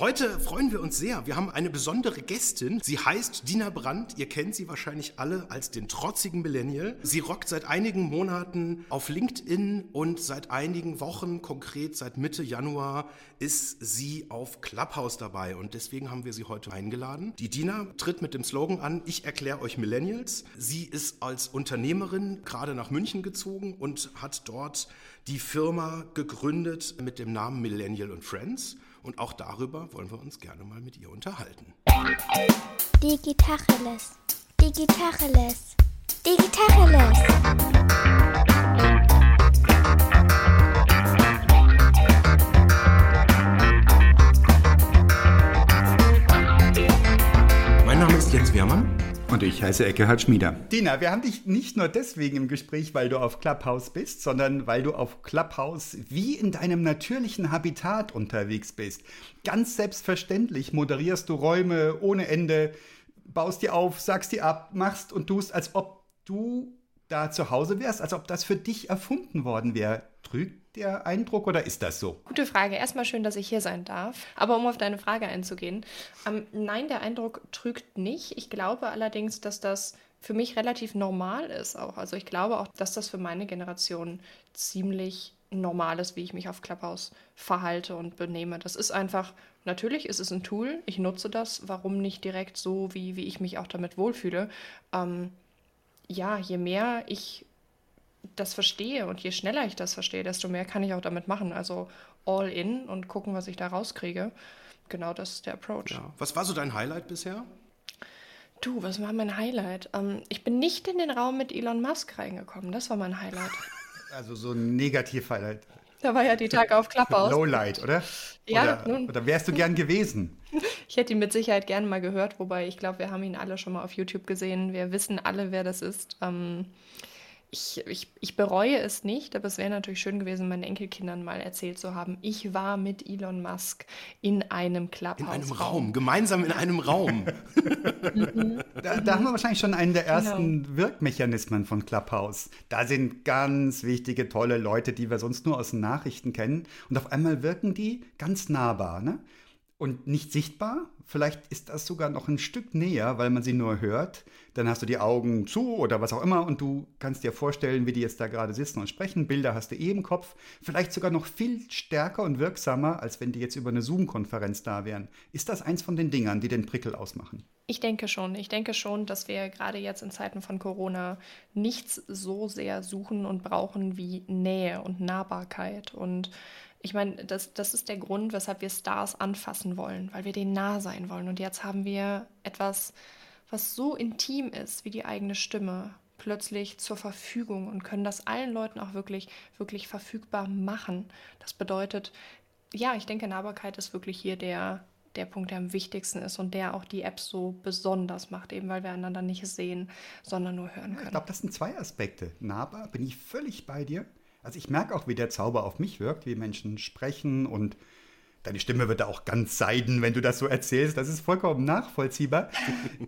Heute freuen wir uns sehr. Wir haben eine besondere Gästin. Sie heißt Dina Brandt. Ihr kennt sie wahrscheinlich alle als den trotzigen Millennial. Sie rockt seit einigen Monaten auf LinkedIn und seit einigen Wochen, konkret seit Mitte Januar, ist sie auf Clubhouse dabei. Und deswegen haben wir sie heute eingeladen. Die Dina tritt mit dem Slogan an, ich erkläre euch Millennials. Sie ist als Unternehmerin gerade nach München gezogen und hat dort die Firma gegründet mit dem Namen Millennial Friends. Und auch darüber wollen wir uns gerne mal mit ihr unterhalten. Digitacheles. Digitacheles. Digitacheles. Mein Name ist Jens Wehrmann. Und ich heiße Eckehard Schmieder. Dina, wir haben dich nicht nur deswegen im Gespräch, weil du auf Clubhouse bist, sondern weil du auf Clubhouse wie in deinem natürlichen Habitat unterwegs bist. Ganz selbstverständlich moderierst du Räume ohne Ende, baust die auf, sagst die ab, machst und tust, als ob du da zu Hause wärst, als ob das für dich erfunden worden wäre. Trügt der Eindruck oder ist das so? Gute Frage. Erstmal schön, dass ich hier sein darf. Aber um auf deine Frage einzugehen, ähm, nein, der Eindruck trügt nicht. Ich glaube allerdings, dass das für mich relativ normal ist auch. Also ich glaube auch, dass das für meine Generation ziemlich normal ist, wie ich mich auf Clubhouse verhalte und benehme. Das ist einfach, natürlich ist es ein Tool, ich nutze das, warum nicht direkt so, wie, wie ich mich auch damit wohlfühle. Ähm, ja, je mehr ich das verstehe und je schneller ich das verstehe, desto mehr kann ich auch damit machen. Also all in und gucken, was ich da rauskriege. Genau das ist der Approach. Ja. Was war so dein Highlight bisher? Du, was war mein Highlight? Ähm, ich bin nicht in den Raum mit Elon Musk reingekommen. Das war mein Highlight. Also so ein Negativ-Highlight. Da war ja die Tage auf Clubhouse. Lowlight, oder? Ja, oder, nun. oder wärst du gern gewesen? Ich hätte ihn mit Sicherheit gerne mal gehört, wobei ich glaube, wir haben ihn alle schon mal auf YouTube gesehen. Wir wissen alle, wer das ist. Ähm, ich, ich, ich bereue es nicht, aber es wäre natürlich schön gewesen, meinen Enkelkindern mal erzählt zu haben, ich war mit Elon Musk in einem Clubhouse. In einem Raum, gemeinsam in einem Raum. Da, da haben wir wahrscheinlich schon einen der Genau. ersten Wirkmechanismen von Clubhouse. Da sind ganz wichtige, tolle Leute, die wir sonst nur aus den Nachrichten kennen. Und auf einmal wirken die ganz nahbar. Ne? Und nicht sichtbar. Vielleicht ist das sogar noch ein Stück näher, weil man sie nur hört. Dann hast du die Augen zu oder was auch immer und du kannst dir vorstellen, wie die jetzt da gerade sitzen und sprechen. Bilder hast du eh im Kopf. Vielleicht sogar noch viel stärker und wirksamer, als wenn die jetzt über eine Zoom-Konferenz da wären. Ist das eins von den Dingern, die den Prickel ausmachen? Ich denke schon. Ich denke schon, dass wir gerade jetzt in Zeiten von Corona nichts so sehr suchen und brauchen wie Nähe und Nahbarkeit. Und ich meine, das, das ist der Grund, weshalb wir Stars anfassen wollen, weil wir denen nah sein wollen. Und jetzt haben wir etwas, was so intim ist wie die eigene Stimme, plötzlich zur Verfügung und können das allen Leuten auch wirklich, wirklich verfügbar machen. Das bedeutet, ja, ich denke, Nahbarkeit ist wirklich hier der, der Punkt, der am wichtigsten ist und der auch die App so besonders macht, eben weil wir einander nicht sehen, sondern nur hören Ich können. glaube, das sind zwei Aspekte. Nahbar bin ich völlig bei dir. Also ich merke auch, wie der Zauber auf mich wirkt, wie Menschen sprechen und deine Stimme wird da auch ganz seiden, wenn du das so erzählst. Das ist vollkommen nachvollziehbar.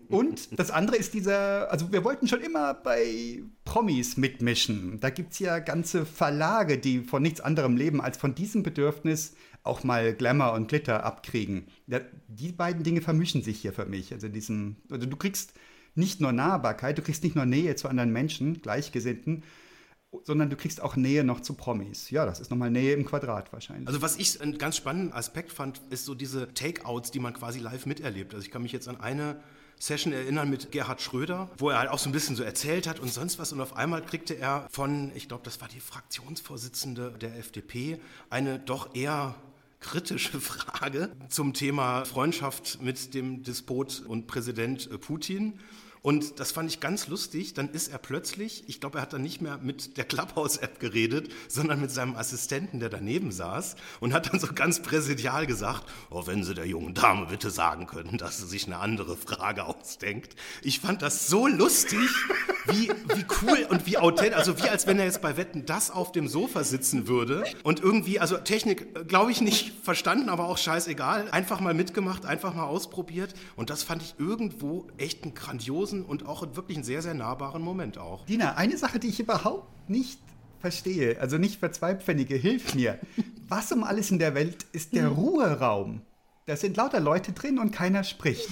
Und das andere ist dieser, also wir wollten schon immer bei Promis mitmischen. Da gibt es ja ganze Verlage, die von nichts anderem leben, als von diesem Bedürfnis auch mal Glamour und Glitter abkriegen. Ja, die beiden Dinge vermischen sich hier für mich. Also, diesem, also du kriegst nicht nur Nahbarkeit, du kriegst nicht nur Nähe zu anderen Menschen, Gleichgesinnten, sondern du kriegst auch Nähe noch zu Promis. Ja, das ist nochmal Nähe im Quadrat wahrscheinlich. Also was ich einen ganz spannenden Aspekt fand, ist so diese Takeouts, die man quasi live miterlebt. Also ich kann mich jetzt an eine Session erinnern mit Gerhard Schröder, wo er halt auch so ein bisschen so erzählt hat und sonst was. Und auf einmal kriegte er von, ich glaube, das war die Fraktionsvorsitzende der FDP, eine doch eher kritische Frage zum Thema Freundschaft mit dem Despot und Präsident Putin. Und das fand ich ganz lustig. Dann ist er plötzlich, ich glaube, er hat dann nicht mehr mit der Clubhouse-App geredet, sondern mit seinem Assistenten, der daneben saß und hat dann so ganz präsidial gesagt, oh, wenn Sie der jungen Dame bitte sagen können, dass sie sich eine andere Frage ausdenkt. Ich fand das so lustig, wie, wie cool und wie authentisch, also wie als wenn er jetzt bei Wetten das auf dem Sofa sitzen würde und irgendwie, also Technik, glaube ich, nicht verstanden, aber auch scheißegal, einfach mal mitgemacht, einfach mal ausprobiert und das fand ich irgendwo echt einen grandiosen und auch wirklich einen sehr, sehr nahbaren Moment auch. Dina, eine Sache, die ich überhaupt nicht verstehe, also nicht für zwei Pfennige, hilf mir. Was um alles in der Welt ist der Ruheraum? Da sind lauter Leute drin und keiner spricht.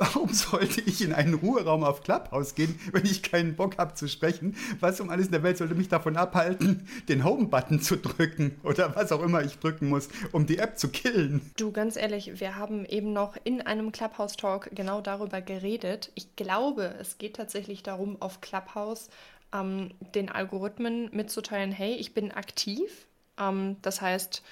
Warum sollte ich in einen Ruheraum auf Clubhouse gehen, wenn ich keinen Bock habe zu sprechen? Was um alles in der Welt sollte mich davon abhalten, den Home-Button zu drücken oder was auch immer ich drücken muss, um die App zu killen? Du, ganz ehrlich, wir haben eben noch in einem Clubhouse-Talk genau darüber geredet. Ich glaube, es geht tatsächlich darum, auf Clubhouse ähm, den Algorithmen mitzuteilen, hey, ich bin aktiv. Ähm, das heißt,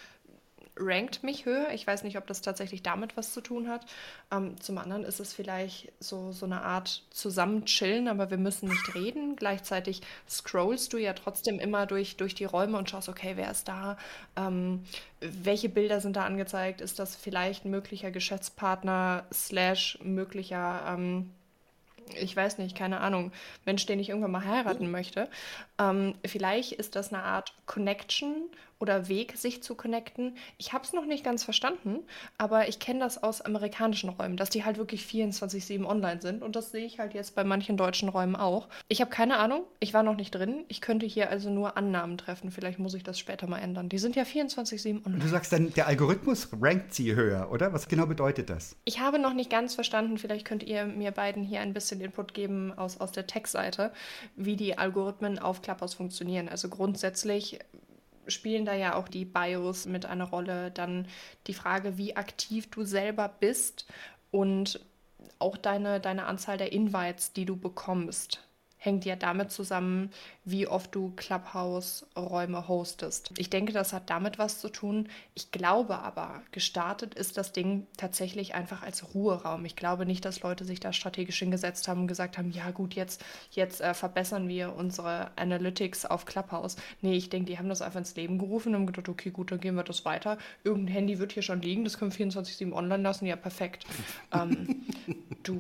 rankt mich höher. Ich weiß nicht, ob das tatsächlich damit was zu tun hat. Ähm, zum anderen ist es vielleicht so, so eine Art Zusammenchillen, aber wir müssen nicht reden. Gleichzeitig scrollst du ja trotzdem immer durch, durch die Räume und schaust, okay, wer ist da? Ähm, welche Bilder sind da angezeigt? Ist das vielleicht ein möglicher Geschäftspartner slash möglicher ähm, ich weiß nicht, keine Ahnung, Mensch, den ich irgendwann mal heiraten möchte. Ähm, vielleicht ist das eine Art Connection oder Weg, sich zu connecten. Ich habe es noch nicht ganz verstanden, aber ich kenne das aus amerikanischen Räumen, dass die halt wirklich 24-7 online sind und das sehe ich halt jetzt bei manchen deutschen Räumen auch. Ich habe keine Ahnung, ich war noch nicht drin. Ich könnte hier also nur Annahmen treffen. Vielleicht muss ich das später mal ändern. Die sind ja 24-7 online. Du sagst dann, der Algorithmus rankt sie höher, oder? Was genau bedeutet das? Ich habe noch nicht ganz verstanden, vielleicht könnt ihr mir beiden hier ein bisschen Input geben aus, aus der Tech-Seite, wie die Algorithmen auf Clubhouse funktionieren. Also grundsätzlich spielen da ja auch die BIOS mit einer Rolle. Dann die Frage, wie aktiv du selber bist und auch deine, deine Anzahl der Invites, die du bekommst hängt ja damit zusammen, wie oft du Clubhouse-Räume hostest. Ich denke, das hat damit was zu tun. Ich glaube aber, gestartet ist das Ding tatsächlich einfach als Ruheraum. Ich glaube nicht, dass Leute sich da strategisch hingesetzt haben und gesagt haben, ja gut, jetzt, jetzt äh, verbessern wir unsere Analytics auf Clubhouse. Nee, ich denke, die haben das einfach ins Leben gerufen und haben gedacht, okay, gut, dann gehen wir das weiter. Irgendein Handy wird hier schon liegen, das können wir 24-7 online lassen, ja perfekt. ähm, du,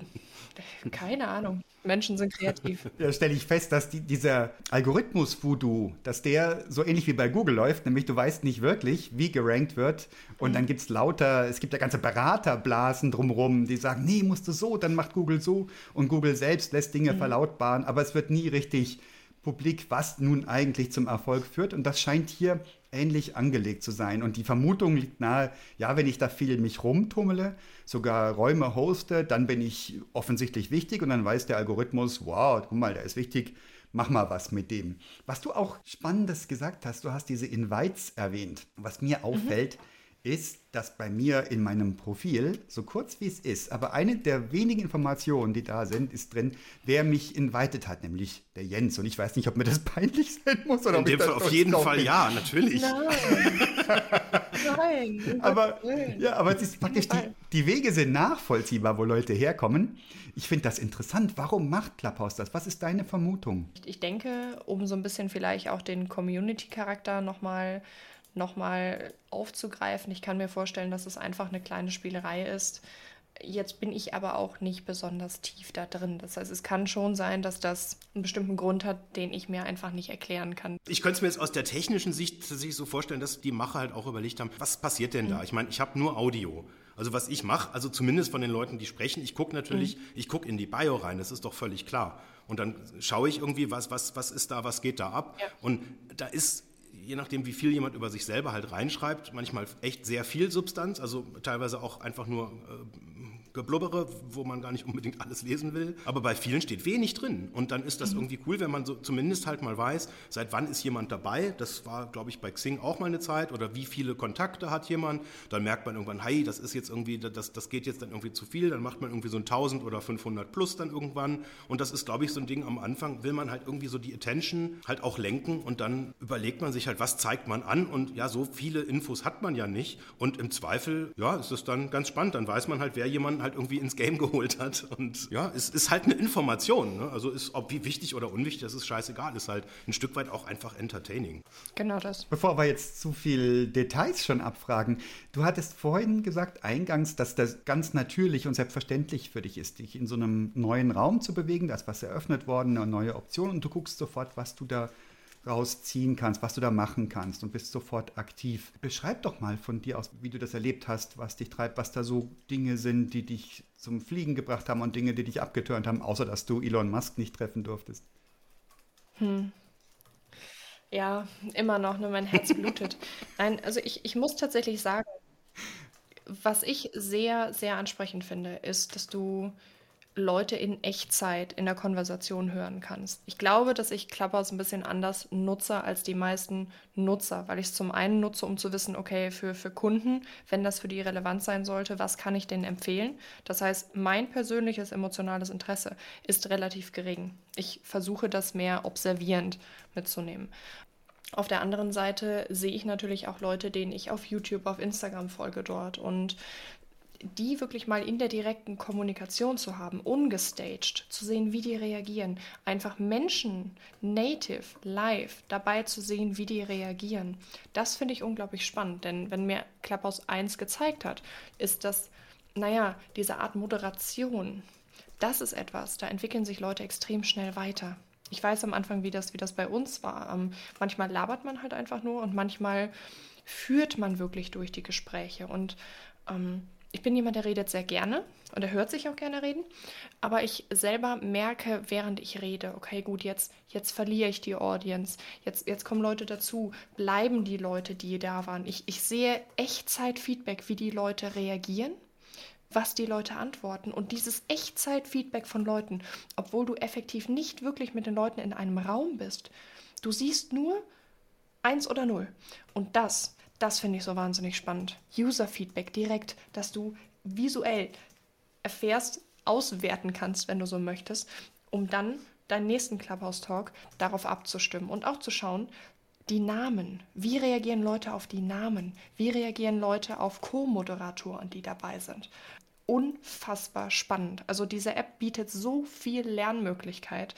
keine Ahnung. Menschen sind kreativ. Ja, stelle ich fest, dass die, dieser Algorithmus Voodoo, dass der so ähnlich wie bei Google läuft, nämlich du weißt nicht wirklich, wie gerankt wird. Und mhm. dann gibt es lauter, es gibt ja ganze Beraterblasen drumherum, die sagen, nee, musst du so, dann macht Google so. Und Google selbst lässt Dinge mhm. verlautbaren, aber es wird nie richtig publik, was nun eigentlich zum Erfolg führt. Und das scheint hier ähnlich angelegt zu sein. Und die Vermutung liegt nahe, ja, wenn ich da viel mich rumtummele, sogar Räume hoste, dann bin ich offensichtlich wichtig und dann weiß der Algorithmus, wow, guck mal, der ist wichtig, mach mal was mit dem. Was du auch Spannendes gesagt hast, du hast diese Invites erwähnt. Was mir mhm. auffällt, mhm ist, dass bei mir in meinem Profil, so kurz wie es ist, aber eine der wenigen Informationen, die da sind, ist drin, wer mich invited hat, nämlich der Jens. Und ich weiß nicht, ob mir das peinlich sein muss oder in ob dem Fall auf jeden Fall ja, natürlich. Nein. Nein. aber, ja, aber es ist praktisch, die, die Wege sind nachvollziehbar, wo Leute herkommen. Ich finde das interessant. Warum macht Clubhouse das? Was ist deine Vermutung? Ich denke, um so ein bisschen vielleicht auch den Community-Charakter nochmal nochmal aufzugreifen. Ich kann mir vorstellen, dass es einfach eine kleine Spielerei ist. Jetzt bin ich aber auch nicht besonders tief da drin. Das heißt, es kann schon sein, dass das einen bestimmten Grund hat, den ich mir einfach nicht erklären kann. Ich könnte es mir jetzt aus der technischen Sicht sich so vorstellen, dass die Macher halt auch überlegt haben, was passiert denn da? Mhm. Ich meine, ich habe nur Audio. Also was ich mache, also zumindest von den Leuten, die sprechen, ich gucke natürlich, mhm. ich gucke in die Bio rein, das ist doch völlig klar. Und dann schaue ich irgendwie, was, was, was ist da, was geht da ab. Ja. Und da ist je nachdem, wie viel jemand über sich selber halt reinschreibt, manchmal echt sehr viel Substanz, also teilweise auch einfach nur äh, Geblubbere, wo man gar nicht unbedingt alles lesen will. Aber bei vielen steht wenig drin. Und dann ist das mhm. irgendwie cool, wenn man so zumindest halt mal weiß, seit wann ist jemand dabei. Das war, glaube ich, bei Xing auch mal eine Zeit. Oder wie viele Kontakte hat jemand. Dann merkt man irgendwann, hey, das ist jetzt irgendwie, das, das geht jetzt dann irgendwie zu viel. Dann macht man irgendwie so ein 1000 oder 500 plus dann irgendwann. Und das ist, glaube ich, so ein Ding am Anfang, will man halt irgendwie so die Attention halt auch lenken. Und dann überlegt man sich halt, was zeigt man an. Und ja, so viele Infos hat man ja nicht. Und im Zweifel, ja, ist es dann ganz spannend. Dann weiß man halt, wer halt irgendwie ins Game geholt hat. Und ja, es ist halt eine Information. Ne? Also ist, ob wie wichtig oder unwichtig, das ist scheißegal. Ist halt ein Stück weit auch einfach entertaining. Genau das. Bevor wir jetzt zu viel Details schon abfragen, du hattest vorhin gesagt, eingangs, dass das ganz natürlich und selbstverständlich für dich ist, dich in so einem neuen Raum zu bewegen. Da ist was eröffnet worden, eine neue Option und du guckst sofort, was du da rausziehen kannst, was du da machen kannst und bist sofort aktiv. Beschreib doch mal von dir aus, wie du das erlebt hast, was dich treibt, was da so Dinge sind, die dich zum Fliegen gebracht haben und Dinge, die dich abgeturnt haben, außer dass du Elon Musk nicht treffen durftest. Hm. Ja, immer noch, nur mein Herz blutet. Nein, also ich, ich muss tatsächlich sagen, Was ich sehr, sehr ansprechend finde, ist, dass du Leute in Echtzeit in der Konversation hören kannst. Ich glaube, dass ich Clubhouse ein bisschen anders nutze als die meisten Nutzer, weil ich es zum einen nutze, um zu wissen, okay, für, für Kunden, wenn das für die relevant sein sollte, was kann ich denen empfehlen? Das heißt, mein persönliches emotionales Interesse ist relativ gering. Ich versuche das mehr observierend mitzunehmen. Auf der anderen Seite sehe ich natürlich auch Leute, denen ich auf YouTube, auf Instagram folge dort. Und die wirklich mal in der direkten Kommunikation zu haben, ungestaged, zu sehen, wie die reagieren, einfach Menschen, native, live dabei zu sehen, wie die reagieren, das finde ich unglaublich spannend, denn wenn mir Clubhouse 1 gezeigt hat, ist das, naja, diese Art Moderation, das ist etwas, da entwickeln sich Leute extrem schnell weiter. Ich weiß am Anfang, wie das, wie das bei uns war. Ähm, manchmal labert man halt einfach nur und manchmal führt man wirklich durch die Gespräche und ähm, ich bin jemand, der redet sehr gerne und er hört sich auch gerne reden, aber ich selber merke, während ich rede, okay, gut, jetzt, jetzt verliere ich die Audience, jetzt, jetzt kommen Leute dazu, bleiben die Leute, die da waren. Ich, ich sehe Echtzeit-Feedback, wie die Leute reagieren, was die Leute antworten und dieses Echtzeit-Feedback von Leuten, obwohl du effektiv nicht wirklich mit den Leuten in einem Raum bist. Du siehst nur eins oder null. Und das das finde ich so wahnsinnig spannend. User-Feedback direkt, dass du visuell erfährst, auswerten kannst, wenn du so möchtest, um dann deinen nächsten Clubhouse-Talk darauf abzustimmen und auch zu schauen, die Namen. Wie reagieren Leute auf die Namen? Wie reagieren Leute auf Co-Moderatoren, die dabei sind? Unfassbar spannend. Also diese App bietet so viel Lernmöglichkeit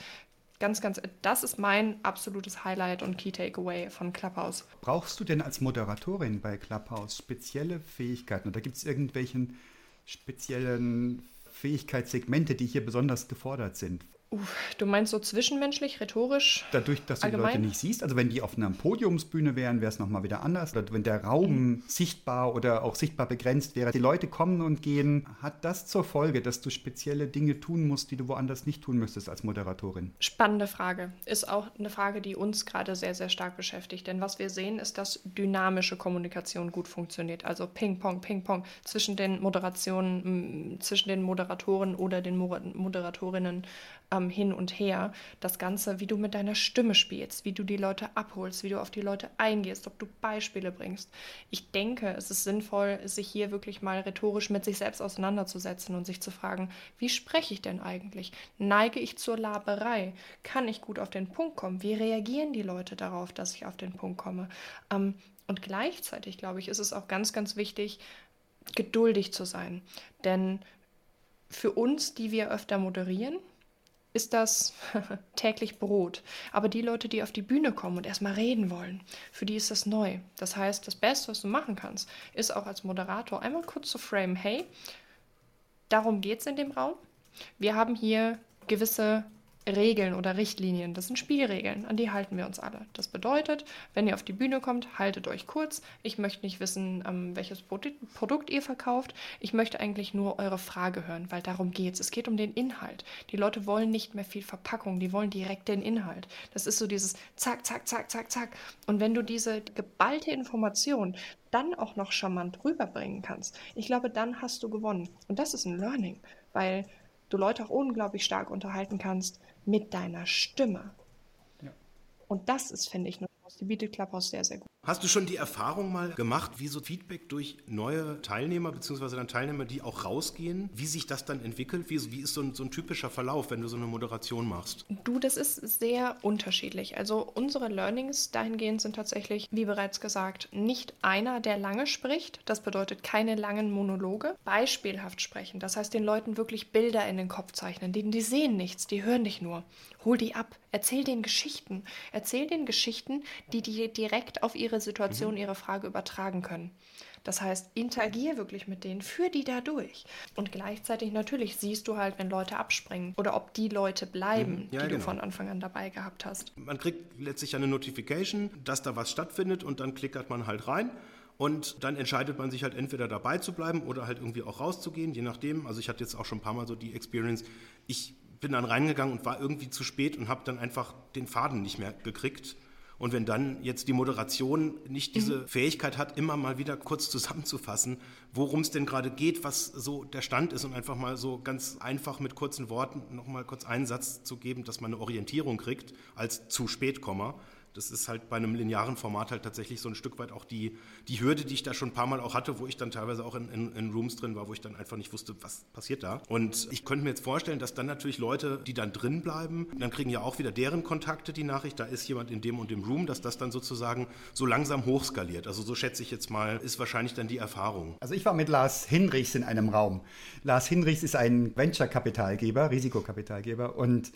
ganz, ganz, das ist mein absolutes Highlight und Key Takeaway von Clubhouse. Brauchst du denn als Moderatorin bei Clubhouse spezielle Fähigkeiten oder gibt es irgendwelchen speziellen Fähigkeitssegmente, die hier besonders gefordert sind? Uff, du meinst so zwischenmenschlich, rhetorisch? Dadurch, dass du allgemein? die Leute nicht siehst. Also wenn die auf einer Podiumsbühne wären, wäre es nochmal wieder anders. Oder wenn der Raum mhm. sichtbar oder auch sichtbar begrenzt wäre. Die Leute kommen und gehen. Hat das zur Folge, dass du spezielle Dinge tun musst, die du woanders nicht tun müsstest als Moderatorin? Spannende Frage. Ist auch eine Frage, die uns gerade sehr, sehr stark beschäftigt. Denn was wir sehen, ist, dass dynamische Kommunikation gut funktioniert. Also Ping-Pong, Ping-Pong zwischen den Moderationen, zwischen den Moderatoren oder den Moderatorinnen ähm, hin und her. Das Ganze, wie du mit deiner Stimme spielst, wie du die Leute abholst, wie du auf die Leute eingehst, ob du Beispiele bringst. Ich denke, es ist sinnvoll, sich hier wirklich mal rhetorisch mit sich selbst auseinanderzusetzen und sich zu fragen, wie spreche ich denn eigentlich? Neige ich zur Laberei? Kann ich gut auf den Punkt kommen? Wie reagieren die Leute darauf, dass ich auf den Punkt komme? Ähm, und gleichzeitig, glaube ich, ist es auch ganz, ganz wichtig, geduldig zu sein. Denn für uns, die wir öfter moderieren, ist das täglich Brot. Aber die Leute, die auf die Bühne kommen und erstmal reden wollen, für die ist das neu. Das heißt, das Beste, was du machen kannst, ist auch als Moderator einmal kurz zu frame, hey, darum geht es in dem Raum. Wir haben hier gewisse Regeln oder Richtlinien. Das sind Spielregeln, an die halten wir uns alle. Das bedeutet, wenn ihr auf die Bühne kommt, haltet euch kurz. Ich möchte nicht wissen, ähm, welches Produkt ihr verkauft. Ich möchte eigentlich nur eure Frage hören, weil darum geht es. Es geht um den Inhalt. Die Leute wollen nicht mehr viel Verpackung, die wollen direkt den Inhalt. Das ist so dieses Zack, Zack, Zack, Zack, Zack. Und wenn du diese geballte Information dann auch noch charmant rüberbringen kannst, ich glaube, dann hast du gewonnen. Und das ist ein Learning, weil du Leute auch unglaublich stark unterhalten kannst mit deiner Stimme. Ja. Und das ist, finde ich, eine die bietet Clubhouse sehr, sehr gut. Hast du schon die Erfahrung mal gemacht, wie so Feedback durch neue Teilnehmer, beziehungsweise dann Teilnehmer, die auch rausgehen, wie sich das dann entwickelt? Wie, wie ist so ein, so ein typischer Verlauf, wenn du so eine Moderation machst? Du, das ist sehr unterschiedlich. Also unsere Learnings dahingehend sind tatsächlich, wie bereits gesagt, nicht einer, der lange spricht. Das bedeutet keine langen Monologe. Beispielhaft sprechen. Das heißt, den Leuten wirklich Bilder in den Kopf zeichnen. Die, die sehen nichts, die hören dich nur. Hol die ab. Erzähl den Geschichten. Erzähl den Geschichten, die die direkt auf ihre Situation, mhm. ihre Frage übertragen können. Das heißt, interagier wirklich mit denen, führ die da durch. Und gleichzeitig natürlich siehst du halt, wenn Leute abspringen oder ob die Leute bleiben, mhm. ja, die genau. du von Anfang an dabei gehabt hast. Man kriegt letztlich eine Notification, dass da was stattfindet und dann klickert man halt rein. Und dann entscheidet man sich halt entweder dabei zu bleiben oder halt irgendwie auch rauszugehen, je nachdem. Also ich hatte jetzt auch schon ein paar Mal so die Experience, ich bin dann reingegangen und war irgendwie zu spät und habe dann einfach den Faden nicht mehr gekriegt Und wenn dann jetzt die Moderation nicht diese mhm. Fähigkeit hat, immer mal wieder kurz zusammenzufassen, worum es denn gerade geht, was so der Stand ist und einfach mal so ganz einfach mit kurzen Worten nochmal kurz einen Satz zu geben, dass man eine Orientierung kriegt als zu spät Komma, das ist halt bei einem linearen Format halt tatsächlich so ein Stück weit auch die, die Hürde, die ich da schon ein paar Mal auch hatte, wo ich dann teilweise auch in, in, in, Rooms drin war, wo ich dann einfach nicht wusste, was passiert da. Und ich könnte mir jetzt vorstellen, dass dann natürlich Leute, die dann drin bleiben, dann kriegen ja auch wieder deren Kontakte die Nachricht, da ist jemand in dem und dem Room, dass das dann sozusagen so langsam hochskaliert. Also so schätze ich jetzt mal, ist wahrscheinlich dann die Erfahrung. Also ich war mit Lars Hinrichs in einem Raum. Lars Hinrichs ist ein Venture-Kapitalgeber, Risikokapitalgeber und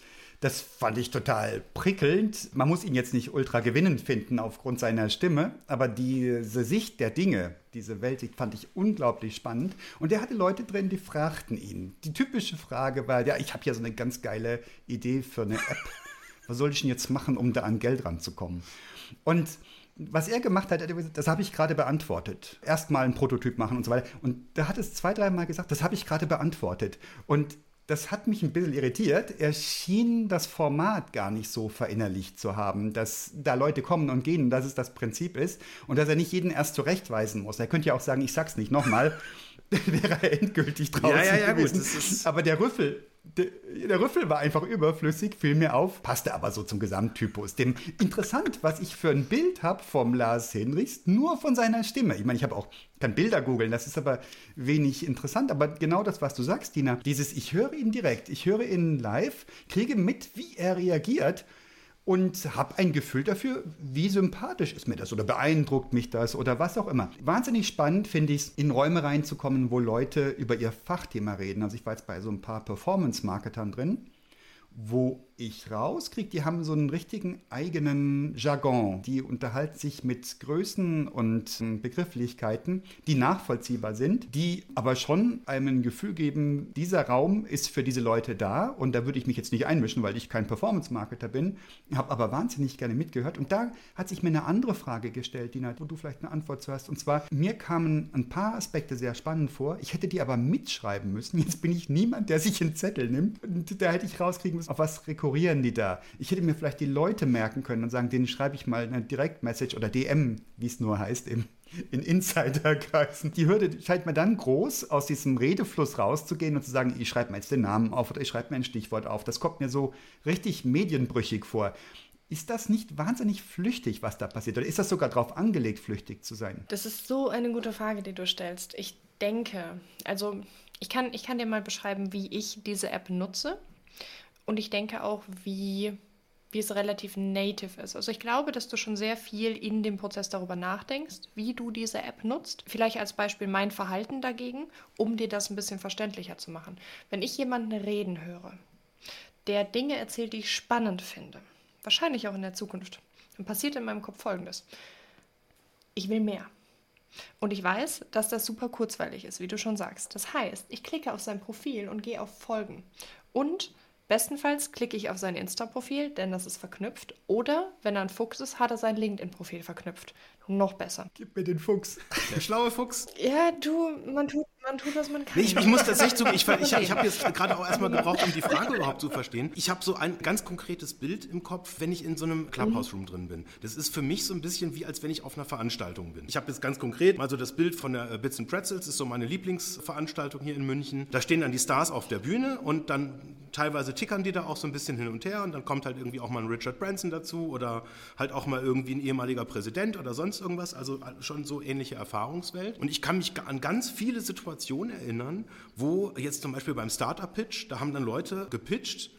das fand ich total prickelnd. Man muss ihn jetzt nicht ultra gewinnend finden aufgrund seiner Stimme, aber diese Sicht der Dinge, diese Welt, fand ich unglaublich spannend. Und er hatte Leute drin, die fragten ihn. Die typische Frage war, ja, ich habe ja so eine ganz geile Idee für eine App. Was soll ich denn jetzt machen, um da an Geld ranzukommen? Und was er gemacht hat, das habe ich gerade beantwortet. Erstmal einen Prototyp machen und so weiter. Und da hat es zwei, dreimal gesagt, das habe ich gerade beantwortet. Und das hat mich ein bisschen irritiert. Er schien das Format gar nicht so verinnerlicht zu haben, dass da Leute kommen und gehen, dass es das Prinzip ist und dass er nicht jeden erst zurechtweisen muss. Er könnte ja auch sagen, ich sag's nicht nochmal, wäre er endgültig draußen ja, ja, ja, gewesen. Gut, Aber der Rüffel, der, Rüffel war einfach überflüssig, fiel mir auf, passte aber so zum Gesamttypus. Dem interessant, was ich für ein Bild habe vom Lars Hinrichs, nur von seiner Stimme. Ich meine, ich habe auch kann Bilder googeln, das ist aber wenig interessant. Aber genau das, was du sagst, Dina, dieses, ich höre ihn direkt, ich höre ihn live, kriege mit, wie er reagiert und habe ein Gefühl dafür, wie sympathisch ist mir das oder beeindruckt mich das oder was auch immer. Wahnsinnig spannend finde ich es, in Räume reinzukommen, wo Leute über ihr Fachthema reden. Also ich war jetzt bei so ein paar Performance-Marketern drin, wo ich rauskriege, die haben so einen richtigen eigenen Jargon. Die unterhalten sich mit Größen und ähm, Begrifflichkeiten, die nachvollziehbar sind, die aber schon einem ein Gefühl geben, dieser Raum ist für diese Leute da und da würde ich mich jetzt nicht einmischen, weil ich kein Performance-Marketer bin, habe aber wahnsinnig gerne mitgehört. Und da hat sich mir eine andere Frage gestellt, Dina, wo du vielleicht eine Antwort zu hast. Und zwar, mir kamen ein paar Aspekte sehr spannend vor. Ich hätte die aber mitschreiben müssen. Jetzt bin ich niemand, der sich einen Zettel nimmt. Und da hätte ich rauskriegen müssen, auf was rekurriert dekorieren die da? Ich hätte mir vielleicht die Leute merken können und sagen, denen schreibe ich mal eine Direktmessage oder DM, wie es nur heißt, im, in Insiderkreisen. Die Hürde scheint mir dann groß, aus diesem Redefluss rauszugehen und zu sagen, ich schreibe mir jetzt den Namen auf oder ich schreibe mir ein Stichwort auf. Das kommt mir so richtig medienbrüchig vor. Ist das nicht wahnsinnig flüchtig, was da passiert? Oder ist das sogar darauf angelegt, flüchtig zu sein? Das ist so eine gute Frage, die du stellst. Ich denke, also ich kann, ich kann dir mal beschreiben, wie ich diese App nutze. Und ich denke auch, wie, wie es relativ native ist. Also ich glaube, dass du schon sehr viel in dem Prozess darüber nachdenkst, wie du diese App nutzt. Vielleicht als Beispiel mein Verhalten dagegen, um dir das ein bisschen verständlicher zu machen. Wenn ich jemanden reden höre, der Dinge erzählt, die ich spannend finde, wahrscheinlich auch in der Zukunft, dann passiert in meinem Kopf Folgendes. Ich will mehr. Und ich weiß, dass das super kurzweilig ist, wie du schon sagst. Das heißt, ich klicke auf sein Profil und gehe auf Folgen. Und Bestenfalls klicke ich auf sein Insta-Profil, denn das ist verknüpft. Oder, wenn er ein Fuchs ist, hat er sein LinkedIn-Profil verknüpft. Noch besser. Gib mir den Fuchs. Der schlaue Fuchs. Ja, du, man tut, man tut was man kann. Nee, ich, ich, muss tatsächlich zugeben, ich, ich, ich habe jetzt gerade auch erstmal gebraucht, um die Frage überhaupt zu verstehen. Ich habe so ein ganz konkretes Bild im Kopf, wenn ich in so einem Clubhouse-Room drin bin. Das ist für mich so ein bisschen wie, als wenn ich auf einer Veranstaltung bin. Ich habe jetzt ganz konkret mal so das Bild von der äh, Bits and Pretzels, ist so meine Lieblingsveranstaltung hier in München. Da stehen dann die Stars auf der Bühne und dann teilweise tickern die da auch so ein bisschen hin und her und dann kommt halt irgendwie auch mal ein Richard Branson dazu oder halt auch mal irgendwie ein ehemaliger Präsident oder sonst irgendwas. Also schon so ähnliche Erfahrungswelt. Und ich kann mich an ganz viele Situationen erinnern, wo jetzt zum Beispiel beim Startup-Pitch, da haben dann Leute gepitcht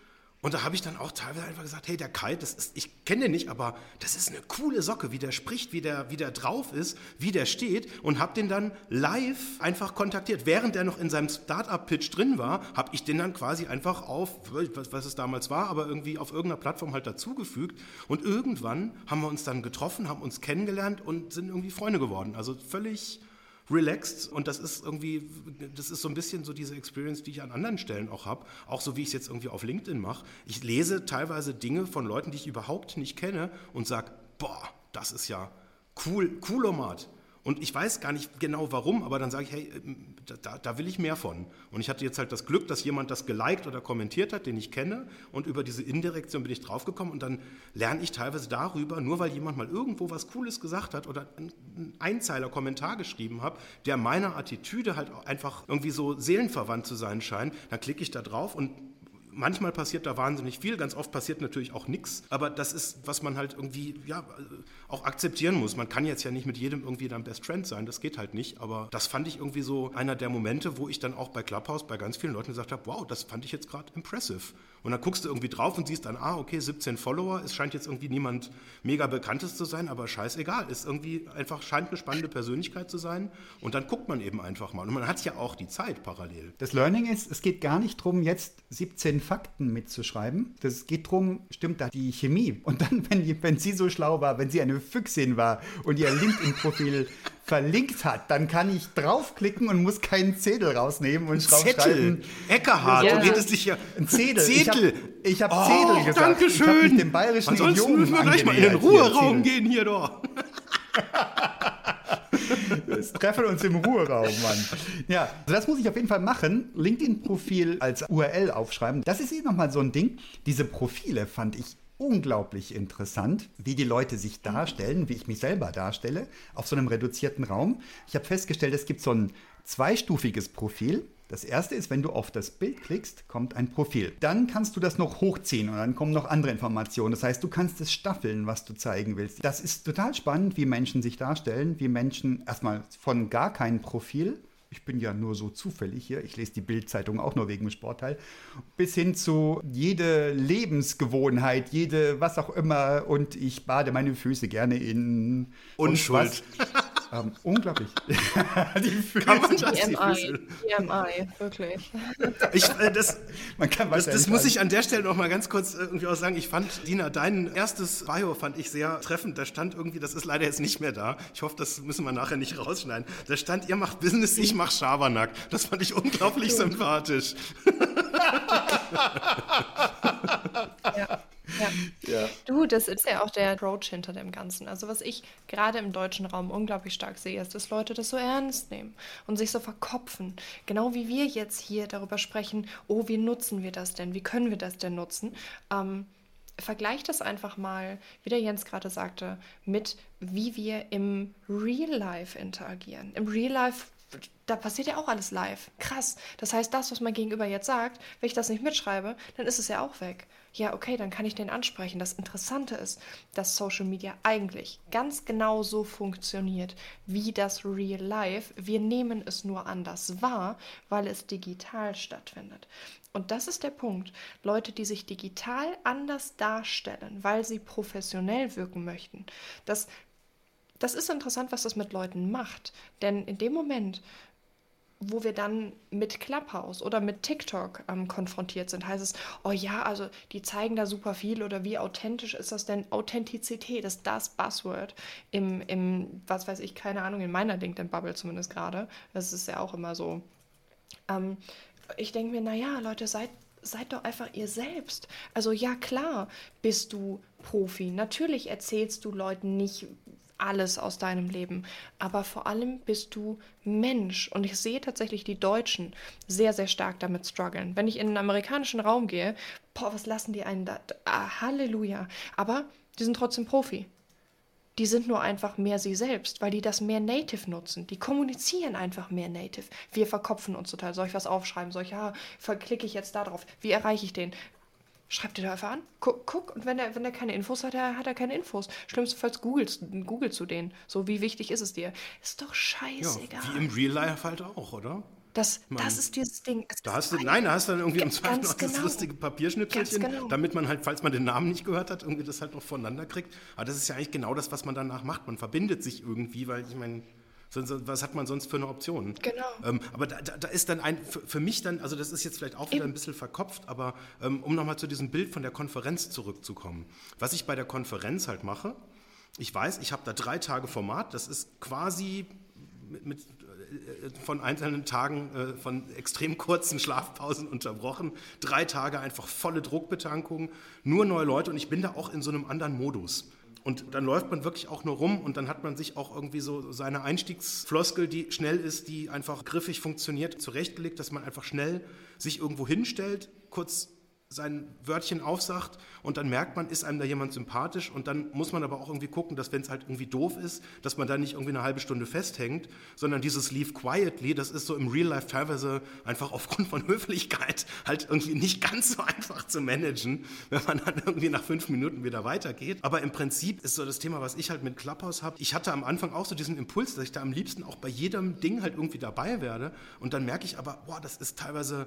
und da habe ich dann auch teilweise einfach gesagt, hey, der Kai, das ist, ich kenne den nicht, aber das ist eine coole Socke, wie der spricht, wie der, wie der drauf ist, wie der steht und habe den dann live einfach kontaktiert. Während der noch in seinem Startup-Pitch drin war, habe ich den dann quasi einfach auf, was, was es damals war, aber irgendwie auf irgendeiner Plattform halt dazugefügt und irgendwann haben wir uns dann getroffen, haben uns kennengelernt und sind irgendwie Freunde geworden. Also völlig relaxed und das ist irgendwie, das ist so ein bisschen so diese Experience, die ich an anderen Stellen auch habe, auch so wie ich es jetzt irgendwie auf LinkedIn mache. Ich lese teilweise Dinge von Leuten, die ich überhaupt nicht kenne und sage, boah, das ist ja cool, cooler Mat. Und ich weiß gar nicht genau warum, aber dann sage ich, hey, ähm, da, da, will ich mehr von. Und ich hatte jetzt halt das Glück, dass jemand das geliked oder kommentiert hat, den ich kenne. Und über diese Indirektion bin ich draufgekommen. Und dann lerne ich teilweise darüber, nur weil jemand mal irgendwo was Cooles gesagt hat oder einen Einzeiler Kommentar geschrieben hat, der meiner Attitüde halt einfach irgendwie so seelenverwandt zu sein scheint, dann klicke ich da drauf und Manchmal passiert da wahnsinnig viel, ganz oft passiert natürlich auch nichts, aber das ist, was man halt irgendwie ja, auch akzeptieren muss. Man kann jetzt ja nicht mit jedem irgendwie dann Best Friend sein, das geht halt nicht, aber das fand ich irgendwie so einer der Momente, wo ich dann auch bei Clubhouse bei ganz vielen Leuten gesagt habe, wow, das fand ich jetzt gerade impressive. Und dann guckst du irgendwie drauf und siehst dann, ah, okay, 17 Follower, es scheint jetzt irgendwie niemand mega Bekanntes zu sein, aber scheißegal, ist irgendwie einfach, scheint eine spannende Persönlichkeit zu sein und dann guckt man eben einfach mal. Und man hat ja auch die Zeit parallel. Das Learning ist, es geht gar nicht darum, jetzt 17 Fakten mitzuschreiben. Das geht darum, stimmt da die Chemie. Und dann, wenn, wenn sie so schlau war, wenn sie eine Füchsin war und ihr LinkedIn-Profil verlinkt hat, dann kann ich draufklicken und muss keinen Zettel rausnehmen und Zettel. Eckerhard, ja. du redest dich ja. Ein Zettel. Zettel. Ich habe hab oh, Zettel gesagt. Dankeschön. Ich dem bayerischen Ansonsten Idiomen müssen wir gleich mal in den Ruheraum gehen hier doch. Wir treffen uns im Ruheraum, Mann. Ja, also das muss ich auf jeden Fall machen. LinkedIn-Profil als URL aufschreiben. Das ist eh nochmal so ein Ding. Diese Profile fand ich unglaublich interessant, wie die Leute sich darstellen, wie ich mich selber darstelle, auf so einem reduzierten Raum. Ich habe festgestellt, es gibt so ein zweistufiges Profil. Das erste ist, wenn du auf das Bild klickst, kommt ein Profil. Dann kannst du das noch hochziehen und dann kommen noch andere Informationen. Das heißt, du kannst es staffeln, was du zeigen willst. Das ist total spannend, wie Menschen sich darstellen, wie Menschen erstmal von gar keinem Profil ich bin ja nur so zufällig hier, ich lese die Bildzeitung auch nur wegen dem Sportteil, bis hin zu jede Lebensgewohnheit, jede was auch immer. Und ich bade meine Füße gerne in. Unschuld. Ähm, unglaublich. die Füße, kann man das BMI, BMI, wirklich. Ich, äh, das, man kann das, das muss ich an der Stelle noch mal ganz kurz äh, irgendwie auch sagen. Ich fand, Dina, dein erstes Bio fand ich sehr treffend. Da stand irgendwie, das ist leider jetzt nicht mehr da. Ich hoffe, das müssen wir nachher nicht rausschneiden. Da stand, ihr macht Business, ich mach Schabernack. Das fand ich unglaublich sympathisch. Ja. Ja. ja. Du, das ist ja auch der Approach hinter dem Ganzen. Also was ich gerade im deutschen Raum unglaublich stark sehe, ist, dass Leute das so ernst nehmen und sich so verkopfen. Genau wie wir jetzt hier darüber sprechen, oh, wie nutzen wir das denn? Wie können wir das denn nutzen? Ähm, vergleich das einfach mal, wie der Jens gerade sagte, mit wie wir im Real Life interagieren. Im Real Life da passiert ja auch alles live. Krass. Das heißt, das, was mein Gegenüber jetzt sagt, wenn ich das nicht mitschreibe, dann ist es ja auch weg ja, okay, dann kann ich den ansprechen. Das Interessante ist, dass Social Media eigentlich ganz genau so funktioniert wie das Real Life. Wir nehmen es nur anders wahr, weil es digital stattfindet. Und das ist der Punkt. Leute, die sich digital anders darstellen, weil sie professionell wirken möchten, das, das ist interessant, was das mit Leuten macht. Denn in dem Moment, wo wir dann mit Clubhouse oder mit TikTok ähm, konfrontiert sind, heißt es, oh ja, also die zeigen da super viel oder wie authentisch ist das denn? Authentizität ist das Buzzword im, im was weiß ich, keine Ahnung, in meiner LinkedIn-Bubble zumindest gerade. Das ist ja auch immer so. Ähm, ich denke mir, naja, Leute, seid, seid doch einfach ihr selbst. Also ja, klar bist du Profi. Natürlich erzählst du Leuten nicht, alles aus deinem Leben, aber vor allem bist du Mensch. Und ich sehe tatsächlich die Deutschen sehr, sehr stark damit strugglen. Wenn ich in einen amerikanischen Raum gehe, boah, was lassen die einen da? Ah, Halleluja. Aber die sind trotzdem Profi. Die sind nur einfach mehr sie selbst, weil die das mehr native nutzen. Die kommunizieren einfach mehr native. Wir verkopfen uns total. Soll ich was aufschreiben? Soll ich, ja, verklicke ich jetzt da drauf? Wie erreiche ich den? Schreib dir da einfach an. Guck, guck. und wenn er, wenn er keine Infos hat, hat er keine Infos. Schlimmstenfalls googelst, google zu denen. So, wie wichtig ist es dir? Ist doch scheißegal. Ja, wie im Real Life halt auch, oder? Das, man, das ist dieses Ding. Es da hast du, nein, da hast du dann irgendwie im Zweifel noch genau. das lustige Papierschnipselchen, genau. damit man halt, falls man den Namen nicht gehört hat, irgendwie das halt noch voneinander kriegt. Aber das ist ja eigentlich genau das, was man danach macht. Man verbindet sich irgendwie, weil ich meine, was hat man sonst für eine Option? Genau. Ähm, aber da, da, ist dann ein, für, für, mich dann, also das ist jetzt vielleicht auch wieder ein bisschen verkopft, aber ähm, um nochmal zu diesem Bild von der Konferenz zurückzukommen. Was ich bei der Konferenz halt mache, ich weiß, ich habe da drei Tage Format, das ist quasi mit, mit äh, von einzelnen Tagen äh, von extrem kurzen Schlafpausen unterbrochen. Drei Tage einfach volle Druckbetankung, nur neue Leute und ich bin da auch in so einem anderen Modus. Und dann läuft man wirklich auch nur rum und dann hat man sich auch irgendwie so seine Einstiegsfloskel, die schnell ist, die einfach griffig funktioniert, zurechtgelegt, dass man einfach schnell sich irgendwo hinstellt, kurz sein Wörtchen aufsagt und dann merkt man, ist einem da jemand sympathisch und dann muss man aber auch irgendwie gucken, dass wenn es halt irgendwie doof ist, dass man da nicht irgendwie eine halbe Stunde festhängt, sondern dieses Leave Quietly, das ist so im Real Life teilweise einfach aufgrund von Höflichkeit halt irgendwie nicht ganz so einfach zu managen, wenn man dann irgendwie nach fünf Minuten wieder weitergeht. Aber im Prinzip ist so das Thema, was ich halt mit Clubhouse habe. Ich hatte am Anfang auch so diesen Impuls, dass ich da am liebsten auch bei jedem Ding halt irgendwie dabei werde und dann merke ich aber, boah, das ist teilweise